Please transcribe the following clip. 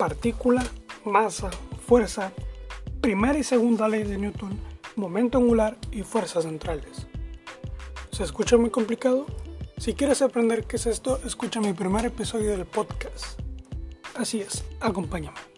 partícula, masa, fuerza, primera y segunda ley de Newton, momento angular y fuerzas centrales. ¿Se escucha muy complicado? Si quieres aprender qué es esto, escucha mi primer episodio del podcast. Así es, acompáñame.